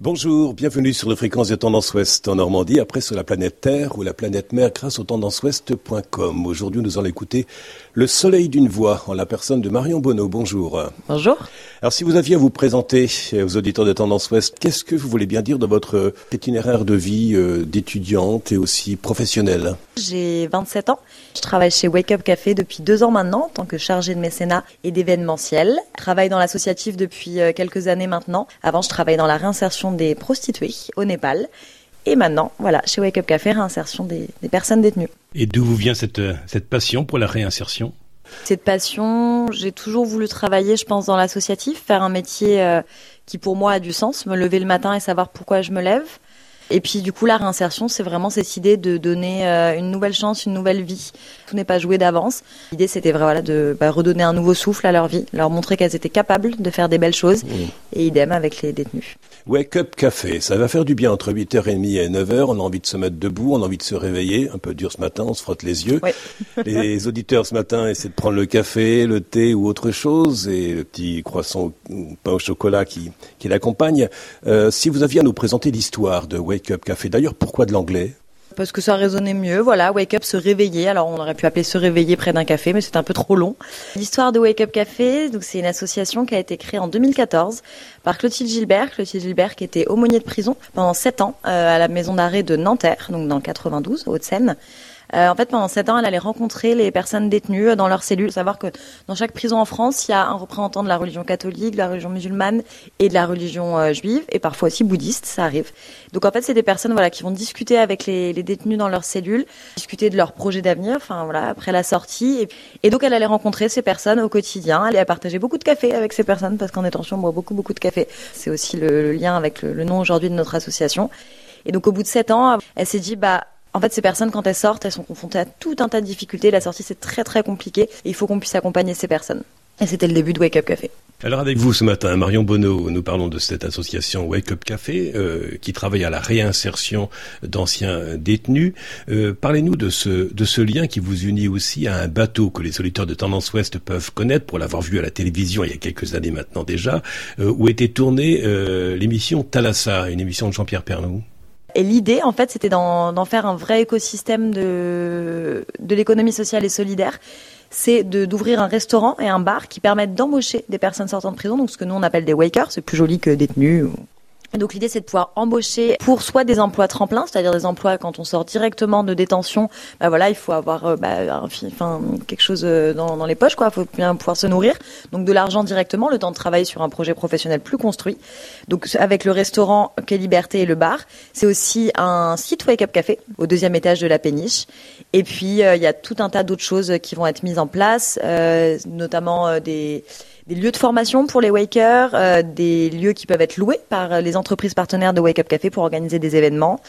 Bonjour, bienvenue sur les fréquences des tendances ouest en Normandie, après sur la planète Terre ou la planète mer grâce au tendanceouest.com. Aujourd'hui, nous allons écouter Le soleil d'une voix en la personne de Marion Bonneau. Bonjour. Bonjour. Alors, si vous aviez à vous présenter aux auditeurs de Tendance Ouest, qu'est-ce que vous voulez bien dire de votre itinéraire de vie euh, d'étudiante et aussi professionnelle? J'ai 27 ans. Je travaille chez Wake Up Café depuis deux ans maintenant en tant que chargée de mécénat et d'événementiel. Je travaille dans l'associatif depuis euh, quelques années maintenant. Avant, je travaillais dans la réinsertion des prostituées au Népal. Et maintenant, voilà, chez Wake Up Café, réinsertion des, personnes détenues. Et d'où vous vient cette, cette passion pour la réinsertion? Cette passion, j'ai toujours voulu travailler, je pense, dans l'associatif, faire un métier euh, qui pour moi a du sens, me lever le matin et savoir pourquoi je me lève. Et puis du coup, la réinsertion, c'est vraiment cette idée de donner euh, une nouvelle chance, une nouvelle vie. Tout n'est pas joué d'avance. L'idée, c'était voilà de bah, redonner un nouveau souffle à leur vie, leur montrer qu'elles étaient capables de faire des belles choses. Mmh. Et idem avec les détenus. Wake Up Café, ça va faire du bien entre 8h30 et 9h. On a envie de se mettre debout, on a envie de se réveiller. Un peu dur ce matin, on se frotte les yeux. les auditeurs ce matin essaient de prendre le café, le thé ou autre chose et le petit croissant ou pain au chocolat qui, qui l'accompagne. Euh, si vous aviez à nous présenter l'histoire de Wake Wake Up Café. D'ailleurs, pourquoi de l'anglais? Parce que ça résonnait mieux. Voilà, Wake Up, se réveiller. Alors, on aurait pu appeler se réveiller près d'un café, mais c'est un peu trop long. L'histoire de Wake Up Café, donc c'est une association qui a été créée en 2014 par Clotilde Gilbert. Clotilde Gilbert qui était aumônier de prison pendant 7 ans euh, à la maison d'arrêt de Nanterre, donc dans le 92, Haute-Seine. Euh, en fait, pendant sept ans, elle allait rencontrer les personnes détenues dans leurs cellules. Savoir que dans chaque prison en France, il y a un représentant de la religion catholique, de la religion musulmane et de la religion euh, juive, et parfois aussi bouddhiste, ça arrive. Donc en fait, c'est des personnes voilà qui vont discuter avec les, les, détenus dans leurs cellules, discuter de leurs projets d'avenir, enfin voilà, après la sortie. Et, donc elle allait rencontrer ces personnes au quotidien. Elle allait partager beaucoup de café avec ces personnes parce qu'en détention, on boit beaucoup beaucoup de café. C'est aussi le, le, lien avec le, le nom aujourd'hui de notre association. Et donc au bout de sept ans, elle s'est dit bah en fait, ces personnes, quand elles sortent, elles sont confrontées à tout un tas de difficultés. La sortie, c'est très très compliqué. Il faut qu'on puisse accompagner ces personnes. Et c'était le début de Wake Up Café. Alors avec vous ce matin, Marion Bonneau, nous parlons de cette association Wake Up Café euh, qui travaille à la réinsertion d'anciens détenus. Euh, parlez-nous de ce, de ce lien qui vous unit aussi à un bateau que les auditeurs de Tendance Ouest peuvent connaître pour l'avoir vu à la télévision il y a quelques années maintenant déjà, euh, où était tournée l'émission Thalassa, une émission de Jean-Pierre Pernou. Et l'idée, en fait, c'était d'en faire un vrai écosystème de, de l'économie sociale et solidaire. C'est d'ouvrir un restaurant et un bar qui permettent d'embaucher des personnes sortant de prison, donc ce que nous on appelle des wakers, c'est plus joli que détenus donc l'idée c'est de pouvoir embaucher pour soit des emplois tremplins, c'est-à-dire des emplois quand on sort directement de détention, bah voilà il faut avoir euh, bah, enfin quelque chose euh, dans, dans, les poches quoi, faut bien pouvoir se nourrir, donc de l'argent directement, le temps de travailler sur un projet professionnel plus construit. Donc avec le restaurant Quai Liberté et le bar, c'est aussi un site Wake Up Café au deuxième étage de la péniche, et puis euh, il y a tout un tas d'autres choses qui vont être mises en place, notamment des des lieux de formation pour les wakers, euh, des lieux qui peuvent être loués par les entreprises partenaires de Wake Up Café pour organiser des événements.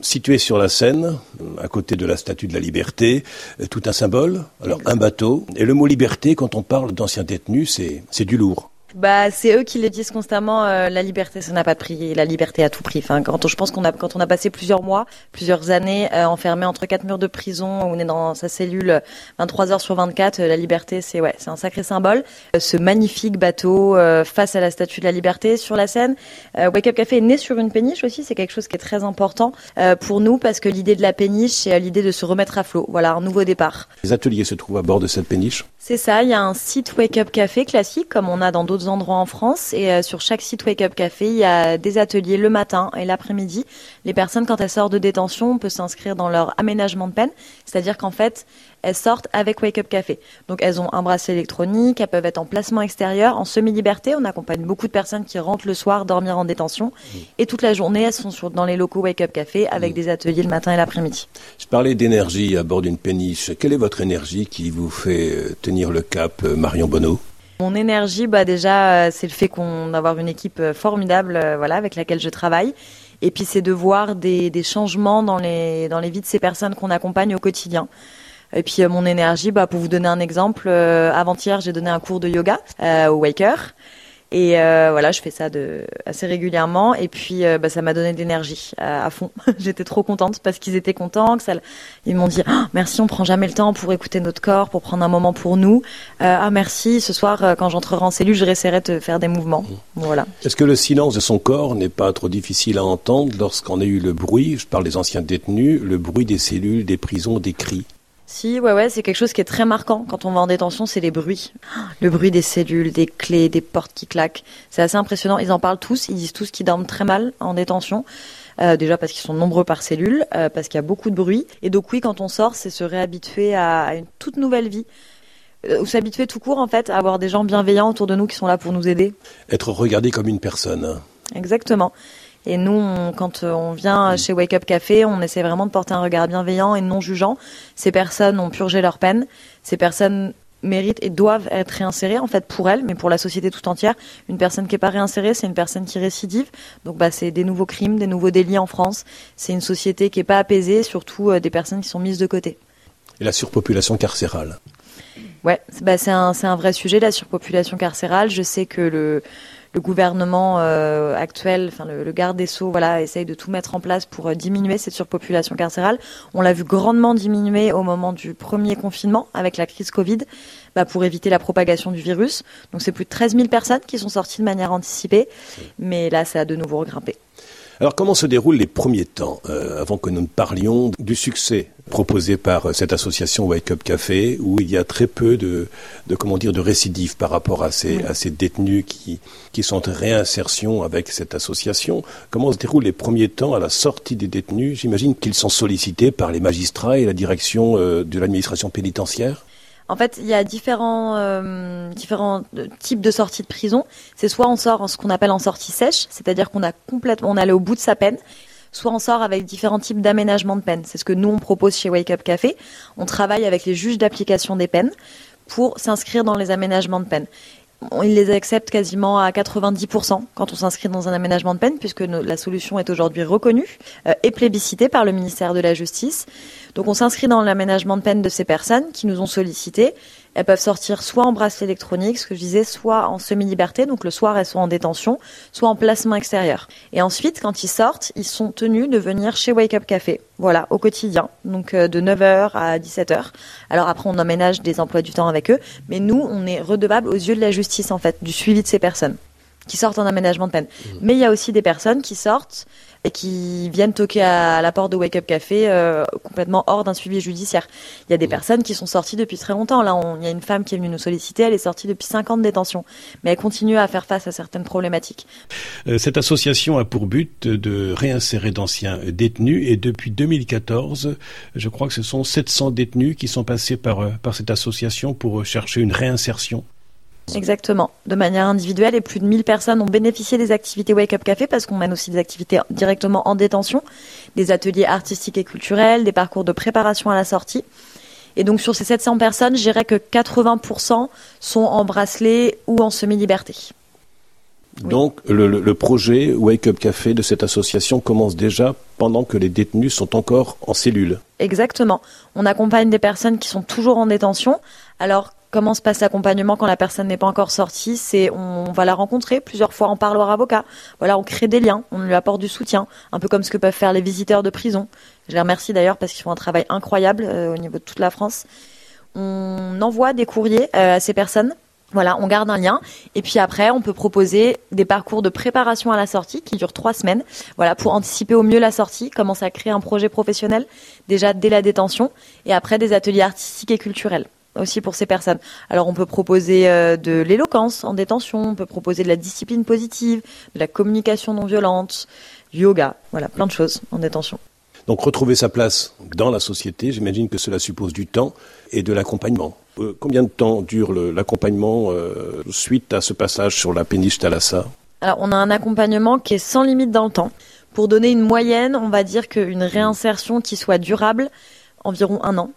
Situé sur la Seine, à côté de la Statue de la Liberté, euh, tout un symbole, alors un bateau. Et le mot liberté, quand on parle d'anciens détenus, c'est du lourd. Bah, c'est eux qui le disent constamment. Euh, la liberté, ça n'a pas de prix. La liberté à tout prix. Enfin, quand je pense qu'on a, quand on a passé plusieurs mois, plusieurs années euh, enfermé entre quatre murs de prison, on est dans sa cellule 23 heures sur 24, euh, la liberté, c'est ouais, c'est un sacré symbole. ce magnifique bateau face à la Statue de la Liberté sur la Seine. Wake Up Café est né sur une péniche aussi. C'est quelque chose qui est très important pour nous parce que l'idée de la péniche, c'est l'idée de se remettre à flot. Voilà, un nouveau départ. Les ateliers se trouvent à bord de cette péniche. C'est ça. Il y a un site Wake Up Café classique, comme on a dans d'autres endroits en France. Et euh, sur chaque site Wake Up Café, il y a des ateliers le matin et l'après-midi. Les personnes, quand elles sortent de détention, on peut s'inscrire dans leur aménagement de peine. C'est-à-dire qu'en fait, elles sortent avec Wake Up Café. Donc elles ont un bracelet électronique, elles peuvent être en placement extérieur, en semi-liberté. On accompagne beaucoup de personnes qui rentrent le soir dormir en détention. Mmh. Et toute la journée, elles sont sur, dans les locaux Wake Up Café avec mmh. des ateliers le matin et l'après-midi. Je parlais d'énergie à bord d'une péniche. Quelle est votre énergie qui vous fait euh, tenir le cap, euh, Marion Bonneau? Mon énergie, bah déjà, euh, c'est le fait qu'on avoir une équipe formidable, voilà, avec laquelle je travaille. Et puis c'est de voir des, changements dans les dans les vies de ces personnes qu'on accompagne au quotidien. Et puis euh, mon énergie, bah, pour vous donner un exemple, euh, avant-hier j'ai donné un cours de yoga euh, au Waker. Et euh, voilà, je fais ça de assez régulièrement. Et puis, euh, bah, ça m'a donné de l'énergie à, fond. J'étais trop contente parce qu'ils étaient contents. Que ça, ils m'ont dit ah, merci, on prend jamais le temps pour écouter notre corps, pour prendre un moment pour nous. Euh, ah merci, ce soir quand j'entrerai en cellule, je réessayerai de faire des mouvements. Voilà. Est-ce que le silence de son corps n'est pas trop difficile à entendre lorsqu'on a eu le bruit, je parle des anciens détenus, le bruit des cellules, des prisons, des cris si, ouais, ouais, c'est quelque chose qui est très marquant quand on va en détention, c'est les bruits. Le bruit des cellules, des clés, des portes qui claquent. C'est assez impressionnant. Ils en parlent tous, ils disent tous qu'ils dorment très mal en détention. Euh, déjà parce qu'ils sont nombreux par cellule, euh, parce qu'il y a beaucoup de bruit. Et donc oui, quand on sort, c'est se réhabituer à, une toute nouvelle vie. Euh, ou s'habituer tout court, en fait, à avoir des gens bienveillants autour de nous qui sont là pour nous aider. Être regardé comme une personne. Exactement. Et nous, quand euh, on vient chez Wake Up Café, on essaie vraiment de porter un regard bienveillant et non jugeant. Ces personnes ont purgé leur peine. Ces personnes méritent et doivent être réinsérées en fait pour elles, mais pour la société tout entière. Une personne qui n'est pas réinsérée, c'est une personne qui récidive. Donc bah c'est des nouveaux crimes, des nouveaux délits en France. C'est une société qui n'est pas apaisée, surtout euh, des personnes qui sont mises de côté. Et la surpopulation carcérale? Ouais, bah c'est un, un vrai sujet la surpopulation carcérale. Je sais que le le gouvernement euh, actuel, enfin le, garde des sceaux, voilà, essaye de tout mettre en place pour euh, diminuer cette surpopulation carcérale. On l'a vu grandement diminuer au moment du premier confinement avec la crise Covid, bah, pour éviter la propagation du virus. Donc c'est plus de 13 000 personnes qui sont sorties de manière anticipée, mais là ça a de nouveau regrimpé. Alors comment se déroulent les premiers temps, euh, avant que nous ne parlions du succès proposé par euh, cette association Wake Up Café, où il y a très peu de, de comment dire, de récidives par rapport à ces, à ces détenus qui, qui sont en réinsertion avec cette association? Comment se déroulent les premiers temps à la sortie des détenus? J'imagine qu'ils sont sollicités par les magistrats et la direction euh, de l'administration pénitentiaire? En fait, il y a différents, euh, euh, types de sorties de prison. C'est soit on sort en ce qu'on appelle en sortie sèche, c'est-à-dire qu'on a complètement, on est au bout de sa peine, soit on sort avec différents types d'aménagement de peine. C'est ce que nous on propose chez Wake Up Café. On travaille avec les juges d'application des peines pour s'inscrire dans les aménagements de peine il les accepte quasiment à 90% quand on s'inscrit dans un aménagement de peine, puisque la solution est aujourd'hui reconnue euh, et plébiscitée par le ministère de la Justice. Donc on s'inscrit dans l'aménagement de peine de ces personnes qui nous ont sollicité elles peuvent sortir soit en bracelet électronique, ce que je disais, soit en semi-liberté, donc le soir elles sont en détention, soit en placement extérieur. Et ensuite, quand ils sortent, ils sont tenus de venir chez Wake Up Café, voilà, au quotidien, donc euh, de 9h à 17h. Alors après, on emménage des emplois du temps avec eux, mais nous, on est redevable aux yeux de la justice, en fait, du suivi de ces personnes qui sortent en aménagement de peine. Mmh. Mais il y a aussi des personnes qui sortent et qui viennent toquer à la porte de Wake Up Café euh, complètement hors d'un suivi judiciaire. Il y a des mmh. personnes qui sont sorties depuis très longtemps. Là, il y a une femme qui est venue nous solliciter, elle est sortie depuis 5 ans de détention, mais elle continue à faire face à certaines problématiques. Euh, cette association a pour but de réinsérer d'anciens détenus et depuis 2014, je crois que ce sont 700 détenus qui sont passés par, euh, par cette association pour chercher une réinsertion. Exactement, de manière individuelle et plus de 1000 personnes ont bénéficié des activités Wake Up Café parce qu'on mène aussi des activités directement en détention, des ateliers artistiques et culturels, des parcours de préparation à la sortie. Et donc sur ces 700 personnes, je dirais que 80% sont en bracelet ou en semi-liberté. Donc le, projet Wake Up Café de cette association commence déjà pendant que les détenus sont encore en cellule. Exactement. On accompagne des personnes qui sont toujours en détention. Alors Comment se passe l'accompagnement quand la personne n'est pas encore sortie? On va la rencontrer plusieurs fois en parloir avocat. Voilà, on crée des liens, on lui apporte du soutien, un peu comme ce que peuvent faire les visiteurs de prison. Je les remercie d'ailleurs parce qu'ils font un travail incroyable euh, au niveau de toute la France. On envoie des courriers euh, à ces personnes. On garde un lien et puis après, on peut proposer des parcours de préparation à la sortie qui durent trois semaines. Voilà, pour anticiper au mieux la sortie, commencer à créer un projet professionnel déjà dès la détention et après des ateliers artistiques et culturels aussi pour ces personnes. Alors on peut proposer euh, de l'éloquence en détention, on peut proposer de la discipline positive, de la communication non violente, yoga, voilà, plein de choses en détention. Donc retrouver sa place dans la société, j'imagine que cela suppose du temps et de l'accompagnement. Euh, combien de temps dure l'accompagnement euh, suite à ce passage sur la péniche Thalassa Alors on a un accompagnement qui est sans limite dans le temps. Pour donner une moyenne, on va dire qu'une réinsertion qui soit durable, environ un an.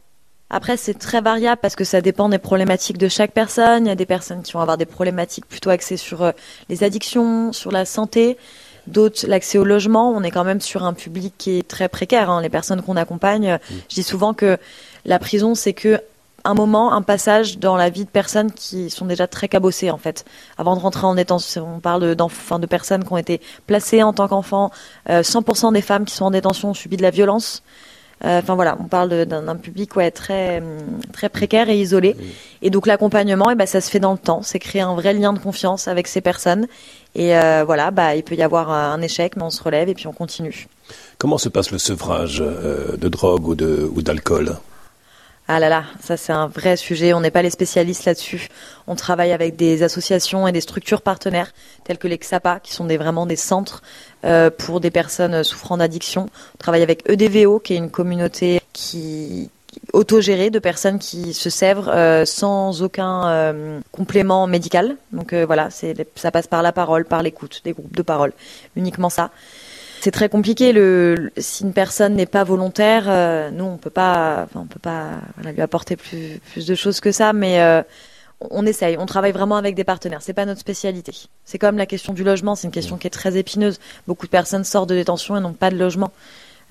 Après, c'est très variable parce que ça dépend des problématiques de chaque personne. Il y a des personnes qui vont avoir des problématiques plutôt axées sur euh, les addictions, sur la santé. D'autres, l'accès au logement. On est quand même sur un public qui est très précaire. Hein. Les personnes qu'on accompagne, mm. je dis souvent que la prison, c'est que un moment, un passage dans la vie de personnes qui sont déjà très cabossées en fait. Avant de rentrer en détention, on parle de, de personnes qui ont été placées en tant qu'enfants. 100% des femmes qui sont en détention ont subi de la violence. Euh, enfin voilà, on parle d'un public ouais, très, très précaire et isolé. Et donc l'accompagnement, eh ben, ça se fait dans le temps. C'est créer un vrai lien de confiance avec ces personnes. Et euh, voilà, bah, il peut y avoir un échec, mais on se relève et puis on continue. Comment se passe le sevrage euh, de drogue ou d'alcool? Ah là là, ça c'est un vrai sujet. On n'est pas les spécialistes là-dessus. On travaille avec des associations et des structures partenaires telles que les XAPA, qui sont des, vraiment des centres euh, pour des personnes souffrant d'addiction. On travaille avec EDVO, qui est une communauté qui autogérée de personnes qui se sèvrent euh, sans aucun euh, complément médical. Donc voilà, ça passe par la parole, par l'écoute, des groupes de parole, uniquement ça c'est très compliqué. Le, si une personne n'est pas volontaire, euh, nous on peut pas, on peut pas lui apporter plus, plus de choses que ça, mais euh, on essaye. On travaille vraiment avec des partenaires. C'est pas notre spécialité. C'est comme la question du logement. C'est une question qui est très épineuse. Beaucoup de personnes sortent de détention et n'ont pas de logement.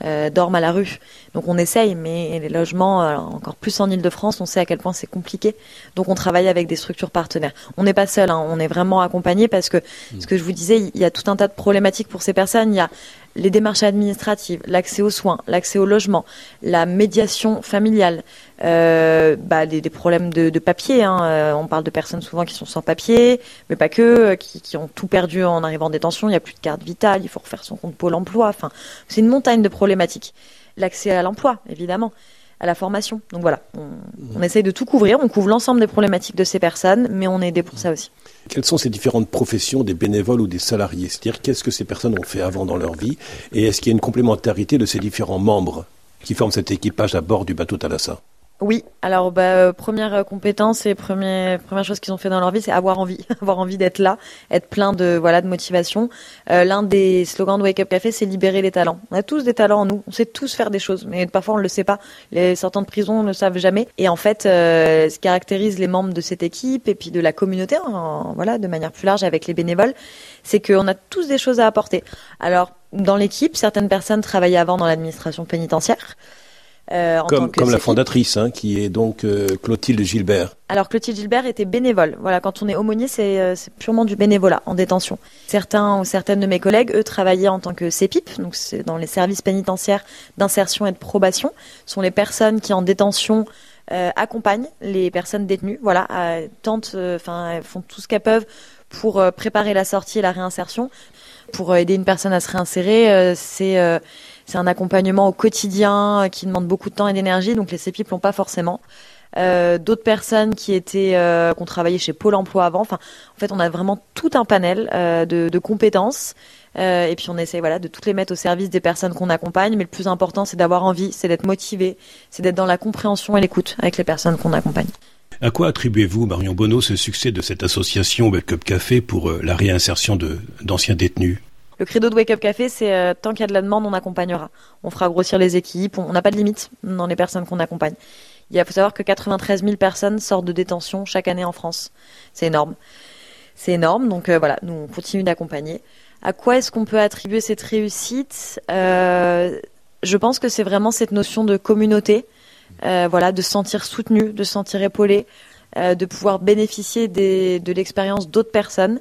Euh, dorment à la rue. Donc on essaye, mais les logements, encore plus en Ile-de-France, on sait à quel point c'est compliqué. Donc on travaille avec des structures partenaires. On n'est pas seul, hein. on est vraiment accompagné parce que, mmh. ce que je vous disais, il y a tout un tas de problématiques pour ces personnes. Il y a les démarches administratives, l'accès aux soins, l'accès au logement, la médiation familiale, euh, bah, des, problèmes de, papier. Hein. Euh, on parle de personnes souvent qui sont sans papier, mais pas que, euh, qui, ont tout perdu en arrivant en détention. Il n'y a plus de carte vitale, il faut refaire son compte Pôle emploi. Enfin, c'est une montagne de problématiques. L'accès à l'emploi, évidemment à la formation. Donc voilà, on, on essaye de tout couvrir, on couvre l'ensemble des problématiques de ces personnes, mais on est aidé pour ça aussi. Quelles sont ces différentes professions des bénévoles ou des salariés? C'est-à-dire qu'est-ce que ces personnes ont fait avant dans leur vie? Et est-ce qu'il y a une complémentarité de ces différents membres qui forment cet équipage à bord du bateau Thalassa? Oui, alors bah, euh, première euh, compétence et première première chose qu'ils ont fait dans leur vie, c'est avoir envie, avoir envie d'être là, être plein de voilà de motivation. Euh, L'un des slogans de Wake Up Café, c'est libérer les talents. On a tous des talents en nous, on sait tous faire des choses, mais parfois on le sait pas. Les sortants de prison ne le savent jamais. Et en fait, euh, ce qui caractérise les membres de cette équipe et puis de la communauté, voilà, de manière plus large avec les bénévoles, c'est qu'on a tous des choses à apporter. Alors dans l'équipe, certaines personnes travaillaient avant dans l'administration pénitentiaire. Euh, comme, comme la fondatrice, hein, qui est donc euh, Clotilde Gilbert. Alors Clotilde Gilbert était bénévole. Voilà, quand on est aumônier, c'est euh, purement du bénévolat en détention. Certains ou certaines de mes collègues, eux, travaillaient en tant que CEPIP, donc c'est dans les services pénitentiaires d'insertion et de probation. Ce sont les personnes qui en détention accompagnent les personnes détenues. Voilà, tentent, enfin, font tout ce qu'elles peuvent pour préparer la sortie et la réinsertion. Pour aider une personne à se réinsérer, c'est c'est un accompagnement au quotidien euh, qui demande beaucoup de temps et d'énergie, donc les CEPIP l'ont pas forcément. Euh, d'autres personnes qui étaient euh, ont travaillé chez Pôle Emploi avant. Enfin, en fait, on a vraiment tout un panel de, compétences. Et puis on essaie voilà de toutes les mettre au service des personnes qu'on accompagne. Mais le plus important, c'est d'avoir envie, c'est d'être motivé, c'est d'être dans la compréhension et l'écoute avec les personnes qu'on accompagne. À quoi attribuez-vous, Marion Bonneau, ce succès de cette association Wake Up Café pour la réinsertion d'anciens détenus? Le credo de Wake Up Café, c'est euh, tant qu'il y a de la demande, on accompagnera. On fera grossir les équipes. On n'a pas de limite dans les personnes qu'on accompagne. Il faut savoir que 93 000 personnes sortent de détention chaque année en France. C'est énorme. C'est énorme. Donc euh, voilà, nous on continue d'accompagner. À quoi est-ce qu'on peut attribuer cette réussite? Euh, Je pense que c'est vraiment cette notion de communauté. voilà, de se sentir soutenu, de se sentir épaulé, de pouvoir bénéficier de l'expérience d'autres personnes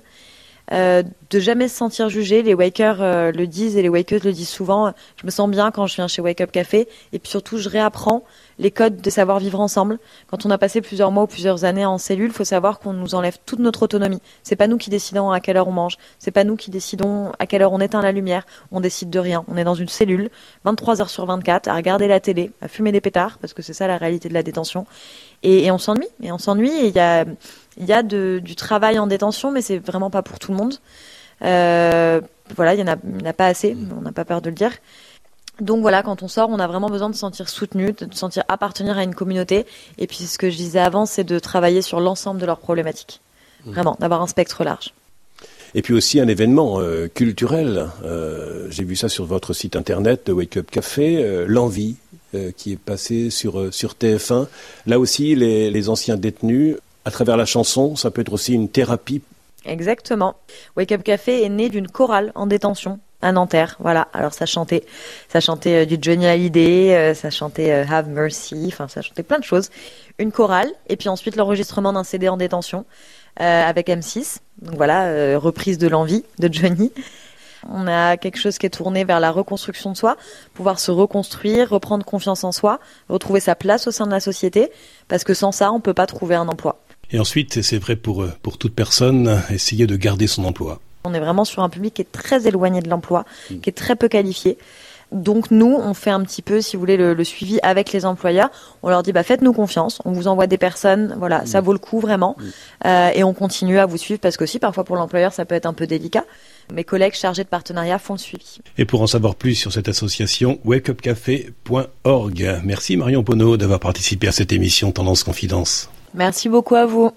euh, de jamais se sentir jugé. Les wakers euh, le disent et les wakers le disent souvent. Je me sens bien quand je viens chez Wake Up Café. Et puis surtout, je réapprends les codes de savoir vivre ensemble. Quand on a passé plusieurs mois ou plusieurs années en cellule, faut savoir qu'on nous enlève toute notre autonomie. C'est pas nous qui décidons à quelle heure on mange. C'est pas nous qui décidons à quelle heure on éteint la lumière. On décide de rien. On est dans une cellule, 23 heures sur 24, à regarder la télé, à fumer des pétards, parce que c'est ça la réalité de la détention. Et, et on s'ennuie. Et on s'ennuie. Et il y a il y a du travail en détention, mais c'est vraiment pas pour tout le monde. Euh, voilà, il y en a, pas assez, on n'a pas peur de le dire. Donc voilà, quand on sort, on a vraiment besoin de se sentir soutenu, de se sentir appartenir à une communauté. Et puis ce que je disais avant, c'est de travailler sur l'ensemble de leurs problématiques. Mmh. Vraiment, d'avoir un spectre large. Et puis aussi un événement euh, culturel. Euh, j'ai vu ça sur votre site internet de Wake Up Café, l'envie qui est passé sur, sur TF1. Là aussi, les, anciens détenus à travers la chanson, ça peut être aussi une thérapie. Exactement. Wake Up Café est né d'une chorale en détention à Nanterre. Voilà. Alors ça chantait, ça chantait du Johnny Hallyday, ça chantait Have Mercy, enfin ça chantait plein de choses. Une chorale et puis ensuite l'enregistrement d'un CD en détention avec M6. Donc voilà, reprise de l'envie de Johnny. On a quelque chose qui est tourné vers la reconstruction de soi, pouvoir se reconstruire, reprendre confiance en soi, retrouver sa place au sein de la société, parce que sans ça, on ne peut pas trouver un emploi. Et ensuite, c'est vrai pour, pour toute personne, essayer de garder son emploi. On est vraiment sur un public qui est très éloigné de l'emploi, mm. qui est très peu qualifié. Donc nous, on fait un petit peu, si vous voulez, le, suivi avec les employeurs. On leur dit, bah, faites-nous confiance, on vous envoie des personnes, voilà, ça mm. vaut le coup vraiment, mm. euh, et on continue à vous suivre parce que aussi parfois pour l'employeur ça peut être un peu délicat. Mes collègues chargés de partenariat font le suivi. Et pour en savoir plus sur cette association, wakeupcafé.org. Merci Marion Pono d'avoir participé à cette émission Tendance Confidence. Merci beaucoup à vous.